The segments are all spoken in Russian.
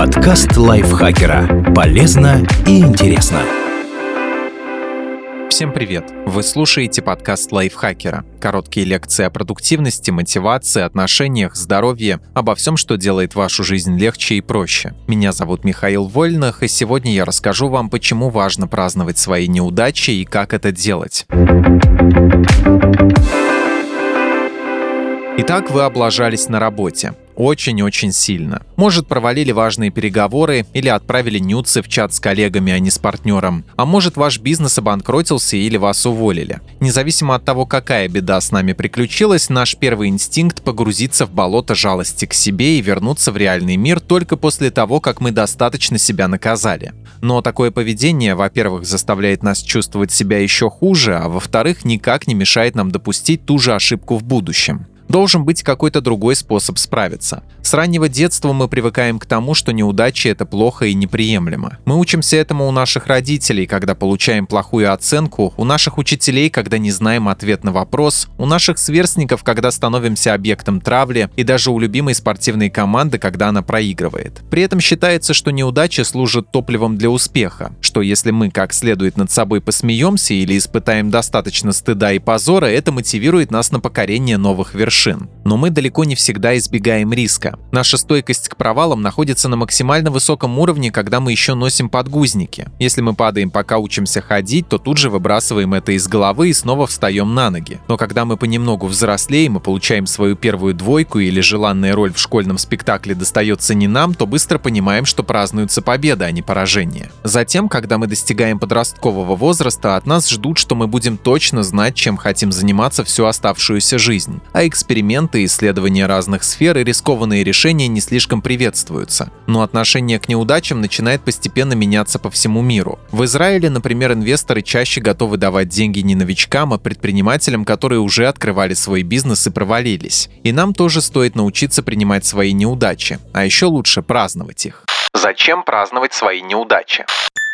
Подкаст лайфхакера. Полезно и интересно. Всем привет! Вы слушаете подкаст лайфхакера. Короткие лекции о продуктивности, мотивации, отношениях, здоровье, обо всем, что делает вашу жизнь легче и проще. Меня зовут Михаил Вольных, и сегодня я расскажу вам, почему важно праздновать свои неудачи и как это делать. Итак, вы облажались на работе очень-очень сильно. Может, провалили важные переговоры или отправили нюцы в чат с коллегами, а не с партнером. А может, ваш бизнес обанкротился или вас уволили. Независимо от того, какая беда с нами приключилась, наш первый инстинкт погрузиться в болото жалости к себе и вернуться в реальный мир только после того, как мы достаточно себя наказали. Но такое поведение, во-первых, заставляет нас чувствовать себя еще хуже, а во-вторых, никак не мешает нам допустить ту же ошибку в будущем. Должен быть какой-то другой способ справиться. С раннего детства мы привыкаем к тому, что неудачи — это плохо и неприемлемо. Мы учимся этому у наших родителей, когда получаем плохую оценку, у наших учителей, когда не знаем ответ на вопрос, у наших сверстников, когда становимся объектом травли, и даже у любимой спортивной команды, когда она проигрывает. При этом считается, что неудачи служат топливом для успеха, что если мы как следует над собой посмеемся или испытаем достаточно стыда и позора, это мотивирует нас на покорение новых вершин вершин. Но мы далеко не всегда избегаем риска. Наша стойкость к провалам находится на максимально высоком уровне, когда мы еще носим подгузники. Если мы падаем, пока учимся ходить, то тут же выбрасываем это из головы и снова встаем на ноги. Но когда мы понемногу взрослеем и получаем свою первую двойку или желанная роль в школьном спектакле достается не нам, то быстро понимаем, что празднуется победа, а не поражение. Затем, когда мы достигаем подросткового возраста, от нас ждут, что мы будем точно знать, чем хотим заниматься всю оставшуюся жизнь. А эксперименты эксперименты, исследования разных сфер и рискованные решения не слишком приветствуются. Но отношение к неудачам начинает постепенно меняться по всему миру. В Израиле, например, инвесторы чаще готовы давать деньги не новичкам, а предпринимателям, которые уже открывали свой бизнес и провалились. И нам тоже стоит научиться принимать свои неудачи, а еще лучше праздновать их. Зачем праздновать свои неудачи?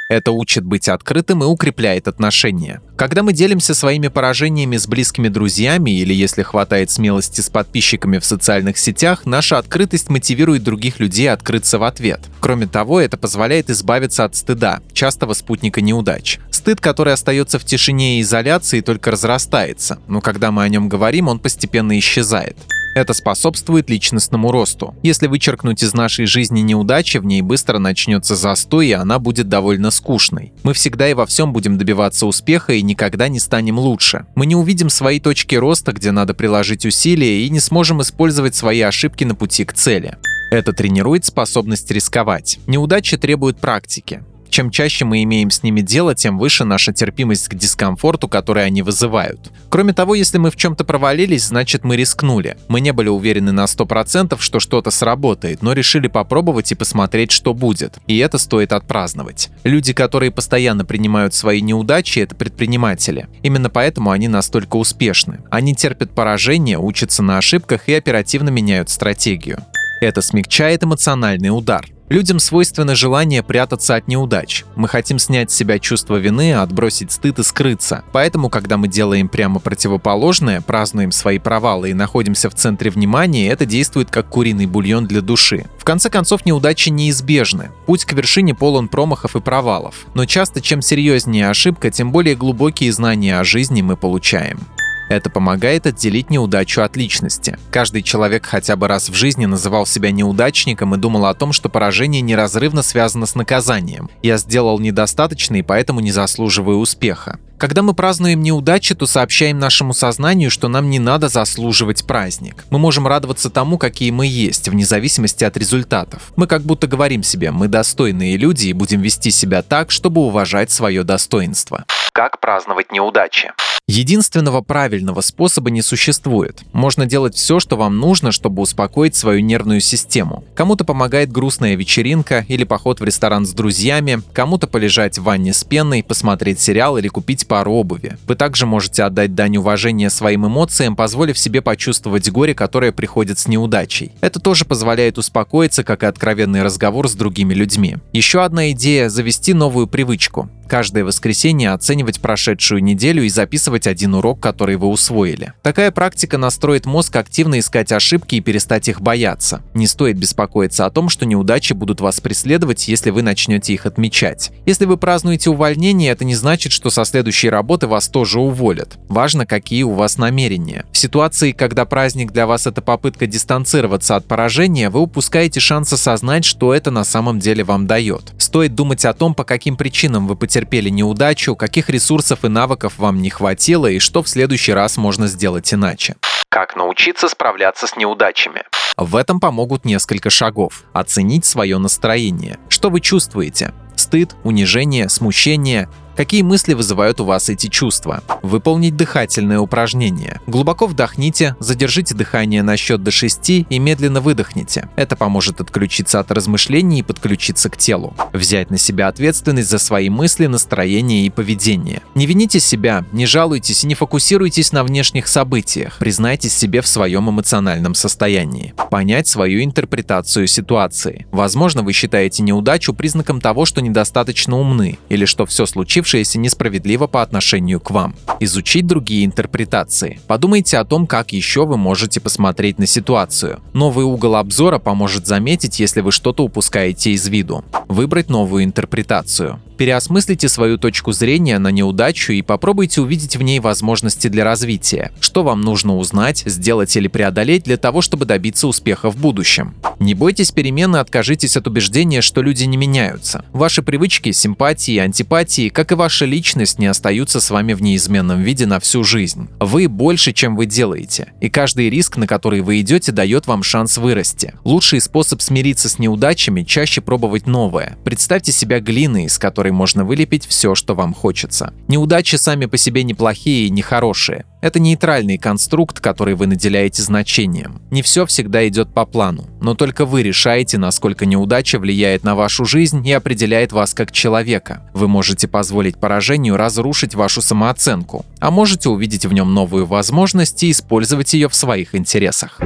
Это учит быть открытым и укрепляет отношения. Когда мы делимся своими поражениями с близкими друзьями или если хватает смелости с подписчиками в социальных сетях, наша открытость мотивирует других людей открыться в ответ. Кроме того, это позволяет избавиться от стыда, частого спутника неудач. Стыд, который остается в тишине и изоляции, только разрастается, но когда мы о нем говорим, он постепенно исчезает. Это способствует личностному росту. Если вычеркнуть из нашей жизни неудачи, в ней быстро начнется застой, и она будет довольно скучной. Мы всегда и во всем будем добиваться успеха и никогда не станем лучше. Мы не увидим свои точки роста, где надо приложить усилия, и не сможем использовать свои ошибки на пути к цели. Это тренирует способность рисковать. Неудачи требуют практики. Чем чаще мы имеем с ними дело, тем выше наша терпимость к дискомфорту, который они вызывают. Кроме того, если мы в чем-то провалились, значит мы рискнули. Мы не были уверены на 100%, что что-то сработает, но решили попробовать и посмотреть, что будет. И это стоит отпраздновать. Люди, которые постоянно принимают свои неудачи, это предприниматели. Именно поэтому они настолько успешны. Они терпят поражение, учатся на ошибках и оперативно меняют стратегию. Это смягчает эмоциональный удар. Людям свойственно желание прятаться от неудач. Мы хотим снять с себя чувство вины, отбросить стыд и скрыться. Поэтому, когда мы делаем прямо противоположное, празднуем свои провалы и находимся в центре внимания, это действует как куриный бульон для души. В конце концов, неудачи неизбежны. Путь к вершине полон промахов и провалов. Но часто, чем серьезнее ошибка, тем более глубокие знания о жизни мы получаем. Это помогает отделить неудачу от личности. Каждый человек хотя бы раз в жизни называл себя неудачником и думал о том, что поражение неразрывно связано с наказанием. Я сделал недостаточно и поэтому не заслуживаю успеха. Когда мы празднуем неудачи, то сообщаем нашему сознанию, что нам не надо заслуживать праздник. Мы можем радоваться тому, какие мы есть, вне зависимости от результатов. Мы как будто говорим себе, мы достойные люди и будем вести себя так, чтобы уважать свое достоинство. Как праздновать неудачи? Единственного правильного способа не существует. Можно делать все, что вам нужно, чтобы успокоить свою нервную систему. Кому-то помогает грустная вечеринка или поход в ресторан с друзьями, кому-то полежать в ванне с пеной, посмотреть сериал или купить пару обуви. Вы также можете отдать дань уважения своим эмоциям, позволив себе почувствовать горе, которое приходит с неудачей. Это тоже позволяет успокоиться, как и откровенный разговор с другими людьми. Еще одна идея – завести новую привычку. Каждое воскресенье оценивать прошедшую неделю и записывать один урок, который вы усвоили. Такая практика настроит мозг активно искать ошибки и перестать их бояться. Не стоит беспокоиться о том, что неудачи будут вас преследовать, если вы начнете их отмечать. Если вы празднуете увольнение, это не значит, что со следующей работы вас тоже уволят. Важно, какие у вас намерения. В ситуации, когда праздник для вас это попытка дистанцироваться от поражения, вы упускаете шанс осознать, что это на самом деле вам дает. Стоит думать о том, по каким причинам вы потерпели неудачу, каких ресурсов и навыков вам не хватило и что в следующий раз можно сделать иначе. Как научиться справляться с неудачами? В этом помогут несколько шагов. Оценить свое настроение. Что вы чувствуете? Стыд, унижение, смущение, Какие мысли вызывают у вас эти чувства? Выполнить дыхательное упражнение. Глубоко вдохните, задержите дыхание на счет до 6 и медленно выдохните. Это поможет отключиться от размышлений и подключиться к телу. Взять на себя ответственность за свои мысли, настроение и поведение. Не вините себя, не жалуйтесь и не фокусируйтесь на внешних событиях. Признайтесь себе в своем эмоциональном состоянии. Понять свою интерпретацию ситуации. Возможно, вы считаете неудачу признаком того, что недостаточно умны или что все случившееся случившееся несправедливо по отношению к вам. Изучить другие интерпретации. Подумайте о том, как еще вы можете посмотреть на ситуацию. Новый угол обзора поможет заметить, если вы что-то упускаете из виду. Выбрать новую интерпретацию. Переосмыслите свою точку зрения на неудачу и попробуйте увидеть в ней возможности для развития. Что вам нужно узнать, сделать или преодолеть для того, чтобы добиться успеха в будущем. Не бойтесь перемен и откажитесь от убеждения, что люди не меняются. Ваши привычки, симпатии и антипатии, как и ваша личность, не остаются с вами в неизменном виде на всю жизнь. Вы больше, чем вы делаете. И каждый риск, на который вы идете, дает вам шанс вырасти. Лучший способ смириться с неудачами – чаще пробовать новое. Представьте себя глиной, из которой которой можно вылепить все, что вам хочется. Неудачи сами по себе неплохие и нехорошие. Это нейтральный конструкт, который вы наделяете значением. Не все всегда идет по плану, но только вы решаете, насколько неудача влияет на вашу жизнь и определяет вас как человека. Вы можете позволить поражению разрушить вашу самооценку, а можете увидеть в нем новую возможность и использовать ее в своих интересах.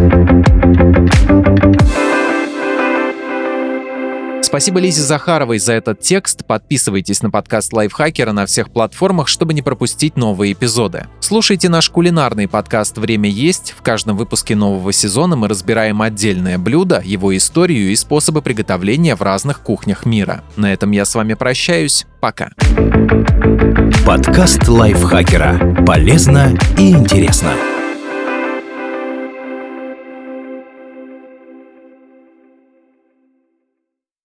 Спасибо Лизе Захаровой за этот текст. Подписывайтесь на подкаст Лайфхакера на всех платформах, чтобы не пропустить новые эпизоды. Слушайте наш кулинарный подкаст «Время есть». В каждом выпуске нового сезона мы разбираем отдельное блюдо, его историю и способы приготовления в разных кухнях мира. На этом я с вами прощаюсь. Пока. Подкаст Лайфхакера. Полезно и интересно.